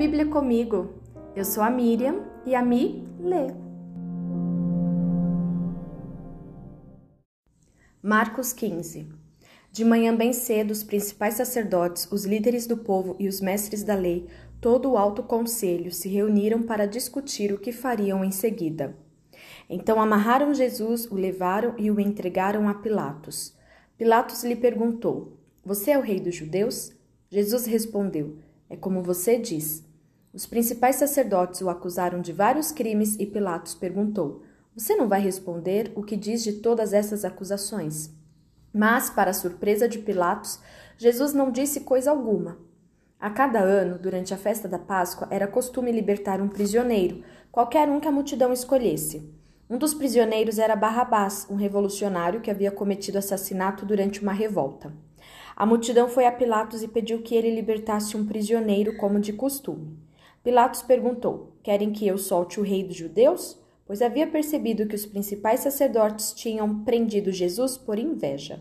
Bíblia comigo. Eu sou a Miriam e a Mi lê. Marcos 15 De manhã bem cedo, os principais sacerdotes, os líderes do povo e os mestres da lei, todo o alto conselho, se reuniram para discutir o que fariam em seguida. Então amarraram Jesus, o levaram e o entregaram a Pilatos. Pilatos lhe perguntou: Você é o rei dos judeus? Jesus respondeu: É como você diz. Os principais sacerdotes o acusaram de vários crimes e Pilatos perguntou: Você não vai responder o que diz de todas essas acusações? Mas, para surpresa de Pilatos, Jesus não disse coisa alguma. A cada ano, durante a festa da Páscoa, era costume libertar um prisioneiro, qualquer um que a multidão escolhesse. Um dos prisioneiros era Barrabás, um revolucionário que havia cometido assassinato durante uma revolta. A multidão foi a Pilatos e pediu que ele libertasse um prisioneiro, como de costume. Pilatos perguntou: Querem que eu solte o rei dos judeus? Pois havia percebido que os principais sacerdotes tinham prendido Jesus por inveja.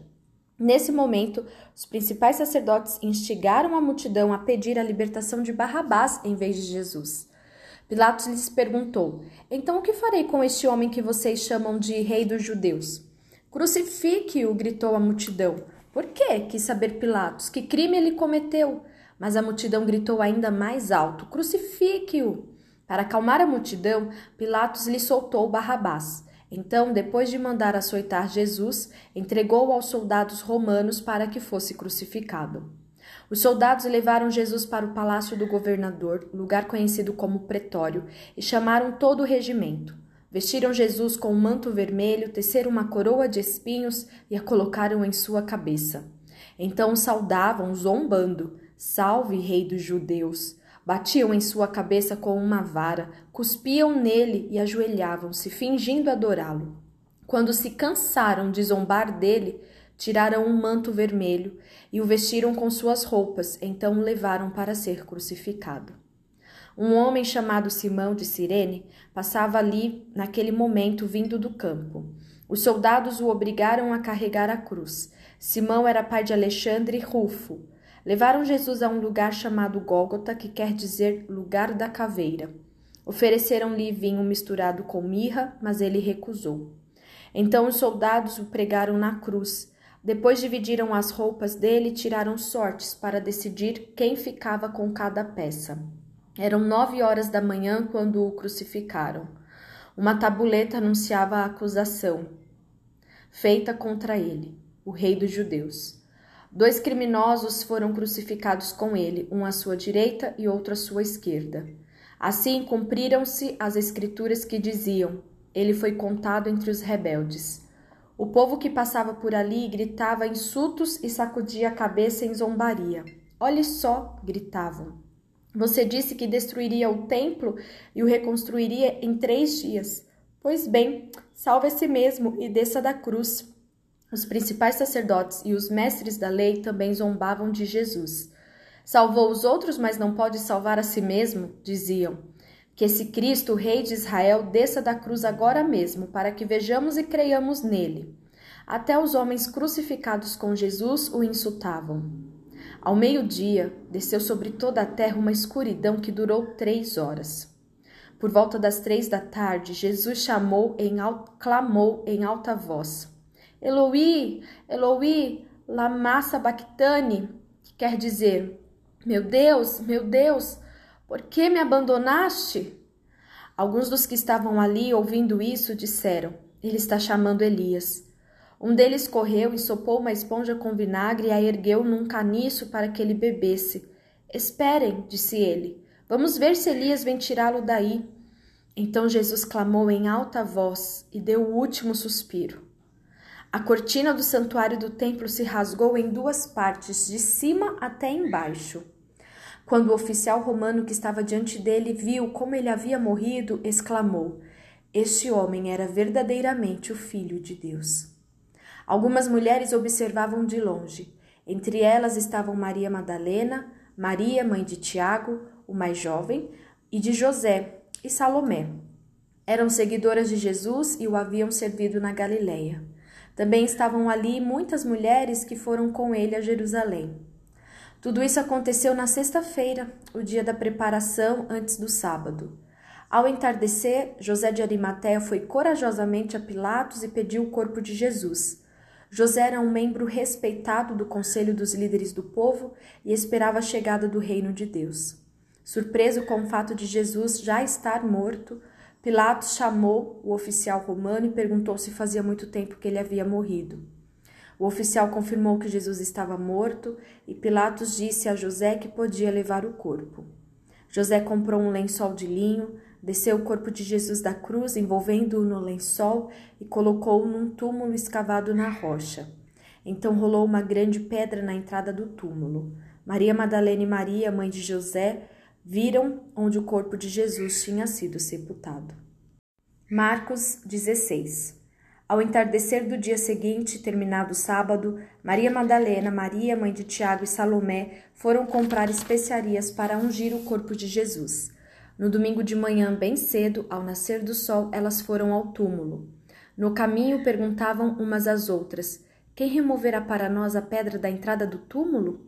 Nesse momento, os principais sacerdotes instigaram a multidão a pedir a libertação de Barrabás em vez de Jesus. Pilatos lhes perguntou: Então o que farei com este homem que vocês chamam de rei dos judeus? Crucifique-o, gritou a multidão. Por quê? quis saber Pilatos. Que crime ele cometeu? Mas a multidão gritou ainda mais alto: Crucifique-o! Para acalmar a multidão, Pilatos lhe soltou Barrabás. Então, depois de mandar açoitar Jesus, entregou-o aos soldados romanos para que fosse crucificado. Os soldados levaram Jesus para o palácio do governador, lugar conhecido como Pretório, e chamaram todo o regimento. Vestiram Jesus com um manto vermelho, teceram uma coroa de espinhos e a colocaram em sua cabeça. Então o saudavam, zombando: Salve, Rei dos Judeus! Batiam em sua cabeça com uma vara, cuspiam nele e ajoelhavam-se, fingindo adorá-lo. Quando se cansaram de zombar dele, tiraram um manto vermelho e o vestiram com suas roupas, então o levaram para ser crucificado. Um homem chamado Simão de Cirene passava ali naquele momento vindo do campo. Os soldados o obrigaram a carregar a cruz. Simão era pai de Alexandre Rufo. Levaram Jesus a um lugar chamado Gólgota, que quer dizer lugar da caveira. Ofereceram-lhe vinho misturado com mirra, mas ele recusou. Então os soldados o pregaram na cruz. Depois dividiram as roupas dele e tiraram sortes para decidir quem ficava com cada peça. Eram nove horas da manhã quando o crucificaram. Uma tabuleta anunciava a acusação feita contra ele, o rei dos judeus. Dois criminosos foram crucificados com ele, um à sua direita e outro à sua esquerda. Assim cumpriram-se as escrituras que diziam: Ele foi contado entre os rebeldes. O povo que passava por ali gritava insultos e sacudia a cabeça em zombaria. Olhe só, gritavam. Você disse que destruiria o templo e o reconstruiria em três dias. Pois bem, salve a si mesmo e desça da cruz. Os principais sacerdotes e os mestres da lei também zombavam de Jesus. Salvou os outros, mas não pode salvar a si mesmo, diziam. Que esse Cristo, o Rei de Israel, desça da cruz agora mesmo, para que vejamos e creiamos nele. Até os homens crucificados com Jesus o insultavam. Ao meio-dia, desceu sobre toda a terra uma escuridão que durou três horas. Por volta das três da tarde, Jesus chamou clamou em alta voz: Eloi, Eloi, lama sabachthani, que quer dizer: Meu Deus, meu Deus, por que me abandonaste? Alguns dos que estavam ali ouvindo isso disseram: Ele está chamando Elias. Um deles correu e sopou uma esponja com vinagre e a ergueu num caniço para que ele bebesse. Esperem, disse ele. Vamos ver se Elias vem tirá-lo daí. Então Jesus clamou em alta voz e deu o último suspiro. A cortina do santuário do templo se rasgou em duas partes, de cima até embaixo. Quando o oficial romano que estava diante dele viu como ele havia morrido, exclamou: Este homem era verdadeiramente o Filho de Deus. Algumas mulheres observavam de longe. Entre elas estavam Maria Madalena, Maria, mãe de Tiago, o mais jovem, e de José, e Salomé. Eram seguidoras de Jesus e o haviam servido na Galileia. Também estavam ali muitas mulheres que foram com ele a Jerusalém. Tudo isso aconteceu na sexta-feira, o dia da preparação antes do sábado. Ao entardecer, José de Arimatéia foi corajosamente a Pilatos e pediu o corpo de Jesus. José era um membro respeitado do conselho dos líderes do povo e esperava a chegada do reino de Deus. Surpreso com o fato de Jesus já estar morto, Pilatos chamou o oficial romano e perguntou se fazia muito tempo que ele havia morrido. O oficial confirmou que Jesus estava morto e Pilatos disse a José que podia levar o corpo. José comprou um lençol de linho, desceu o corpo de Jesus da cruz, envolvendo-o no lençol e colocou-o num túmulo escavado na rocha. Então rolou uma grande pedra na entrada do túmulo. Maria Madalena e Maria, mãe de José, viram onde o corpo de Jesus tinha sido sepultado. Marcos 16 ao entardecer do dia seguinte, terminado o sábado, Maria Madalena, Maria, mãe de Tiago e Salomé foram comprar especiarias para ungir o corpo de Jesus. No domingo de manhã, bem cedo, ao nascer do sol, elas foram ao túmulo. No caminho, perguntavam umas às outras: Quem removerá para nós a pedra da entrada do túmulo?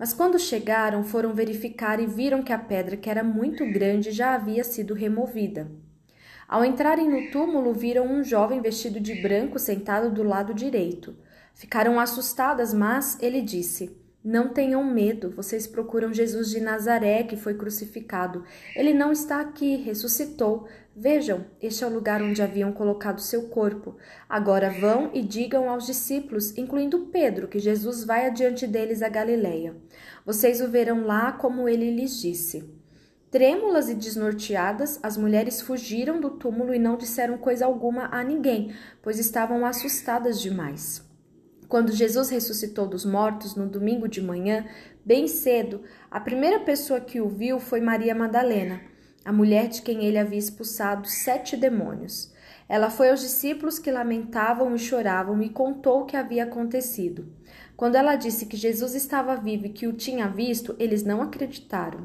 Mas quando chegaram, foram verificar e viram que a pedra, que era muito grande, já havia sido removida. Ao entrarem no túmulo, viram um jovem vestido de branco sentado do lado direito. Ficaram assustadas, mas ele disse: Não tenham medo, vocês procuram Jesus de Nazaré, que foi crucificado. Ele não está aqui, ressuscitou. Vejam, este é o lugar onde haviam colocado seu corpo. Agora vão e digam aos discípulos, incluindo Pedro, que Jesus vai adiante deles a Galileia. Vocês o verão lá como ele lhes disse. Trêmulas e desnorteadas, as mulheres fugiram do túmulo e não disseram coisa alguma a ninguém, pois estavam assustadas demais. Quando Jesus ressuscitou dos mortos no domingo de manhã, bem cedo, a primeira pessoa que o viu foi Maria Madalena, a mulher de quem ele havia expulsado sete demônios. Ela foi aos discípulos que lamentavam e choravam e contou o que havia acontecido. Quando ela disse que Jesus estava vivo e que o tinha visto, eles não acreditaram.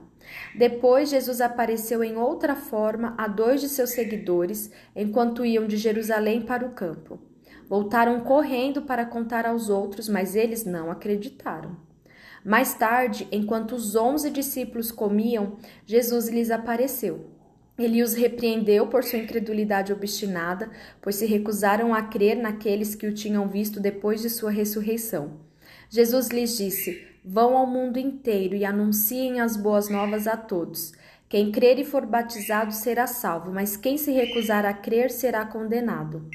Depois, Jesus apareceu em outra forma a dois de seus seguidores enquanto iam de Jerusalém para o campo. Voltaram correndo para contar aos outros, mas eles não acreditaram. Mais tarde, enquanto os onze discípulos comiam, Jesus lhes apareceu. Ele os repreendeu por sua incredulidade obstinada, pois se recusaram a crer naqueles que o tinham visto depois de sua ressurreição. Jesus lhes disse: Vão ao mundo inteiro e anunciem as boas novas a todos. Quem crer e for batizado será salvo, mas quem se recusar a crer será condenado.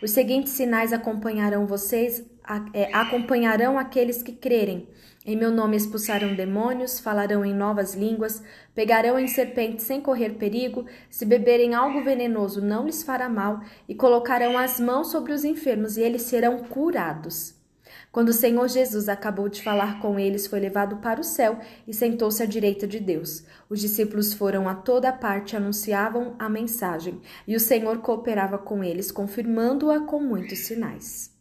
Os seguintes sinais acompanharão vocês, é, acompanharão aqueles que crerem. Em meu nome expulsarão demônios, falarão em novas línguas, pegarão em serpentes sem correr perigo, se beberem algo venenoso não lhes fará mal, e colocarão as mãos sobre os enfermos e eles serão curados. Quando o Senhor Jesus acabou de falar com eles, foi levado para o céu e sentou-se à direita de Deus. Os discípulos foram a toda parte, anunciavam a mensagem, e o Senhor cooperava com eles, confirmando-a com muitos sinais.